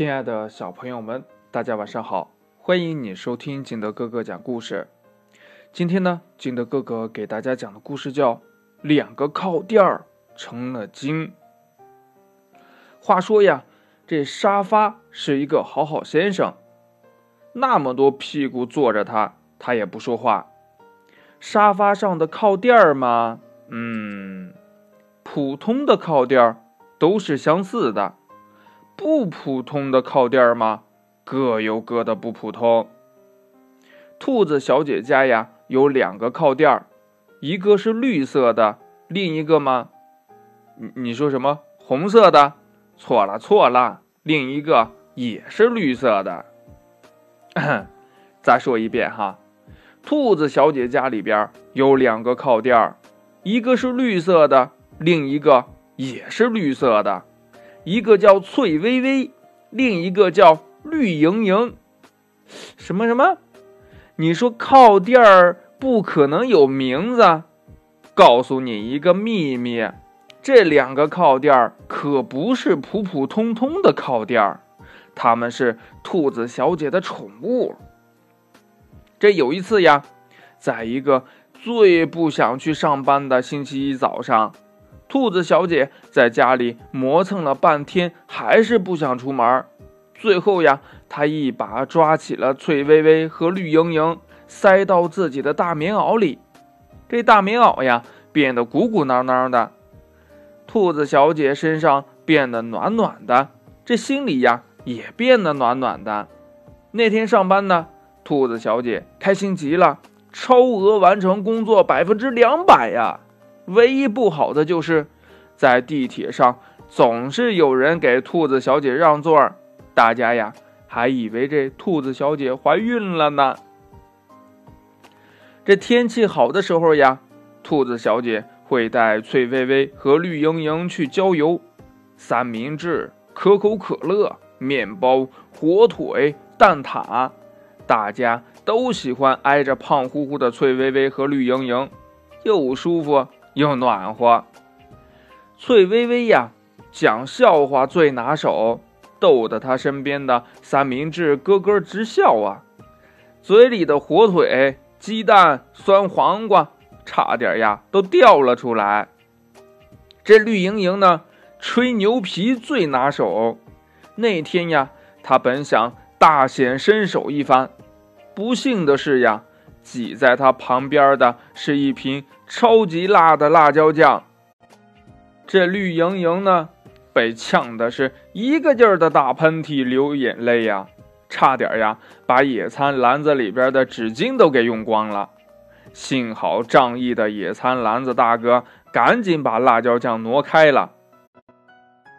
亲爱的小朋友们，大家晚上好！欢迎你收听景德哥哥讲故事。今天呢，景德哥哥给大家讲的故事叫《两个靠垫儿成了精》。话说呀，这沙发是一个好好先生，那么多屁股坐着他，他也不说话。沙发上的靠垫儿嘛，嗯，普通的靠垫儿都是相似的。不普通的靠垫吗？各有各的不普通。兔子小姐家呀有两个靠垫，一个是绿色的，另一个吗？你你说什么？红色的？错了错了，另一个也是绿色的。再说一遍哈，兔子小姐家里边有两个靠垫，一个是绿色的，另一个也是绿色的。一个叫翠微微，另一个叫绿莹莹。什么什么？你说靠垫儿不可能有名字？告诉你一个秘密，这两个靠垫儿可不是普普通通的靠垫儿，他们是兔子小姐的宠物。这有一次呀，在一个最不想去上班的星期一早上。兔子小姐在家里磨蹭了半天，还是不想出门。最后呀，她一把抓起了翠微微和绿莹莹，塞到自己的大棉袄里。这大棉袄呀，变得鼓鼓囊囊的。兔子小姐身上变得暖暖的，这心里呀，也变得暖暖的。那天上班呢，兔子小姐开心极了，超额完成工作百分之两百呀。唯一不好的就是，在地铁上总是有人给兔子小姐让座，大家呀还以为这兔子小姐怀孕了呢。这天气好的时候呀，兔子小姐会带翠微微和绿莹莹去郊游，三明治、可口可乐、面包、火腿、蛋挞，大家都喜欢挨着胖乎乎的翠微微和绿莹莹，又舒服。又暖和，翠微微呀，讲笑话最拿手，逗得他身边的三明治咯咯直笑啊，嘴里的火腿、鸡蛋、酸黄瓜，差点呀都掉了出来。这绿莹莹呢，吹牛皮最拿手，那天呀，他本想大显身手一番，不幸的是呀。挤在他旁边的是一瓶超级辣的辣椒酱。这绿莹莹呢，被呛的是一个劲儿的打喷嚏、流眼泪呀，差点呀把野餐篮子里边的纸巾都给用光了。幸好仗义的野餐篮子大哥赶紧把辣椒酱挪开了，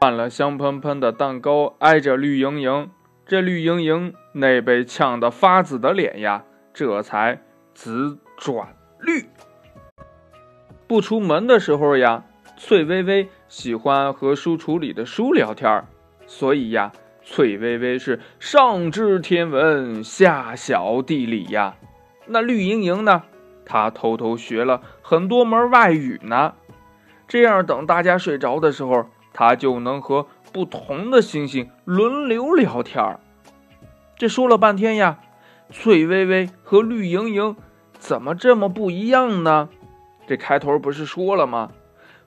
换了香喷喷的蛋糕挨着绿莹莹。这绿莹莹那被呛得发紫的脸呀。这才紫转绿。不出门的时候呀，翠微微喜欢和书橱里的书聊天儿所以呀，翠微微是上知天文，下晓地理呀。那绿莹莹呢？她偷偷学了很多门外语呢。这样，等大家睡着的时候，她就能和不同的星星轮流聊天儿这说了半天呀。翠微微和绿莹莹怎么这么不一样呢？这开头不是说了吗？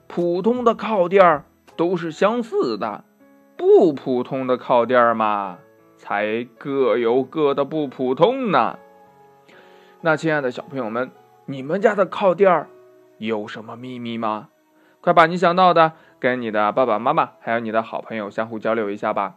普通的靠垫都是相似的，不普通的靠垫嘛，才各有各的不普通呢。那亲爱的小朋友们，你们家的靠垫有什么秘密吗？快把你想到的跟你的爸爸妈妈还有你的好朋友相互交流一下吧。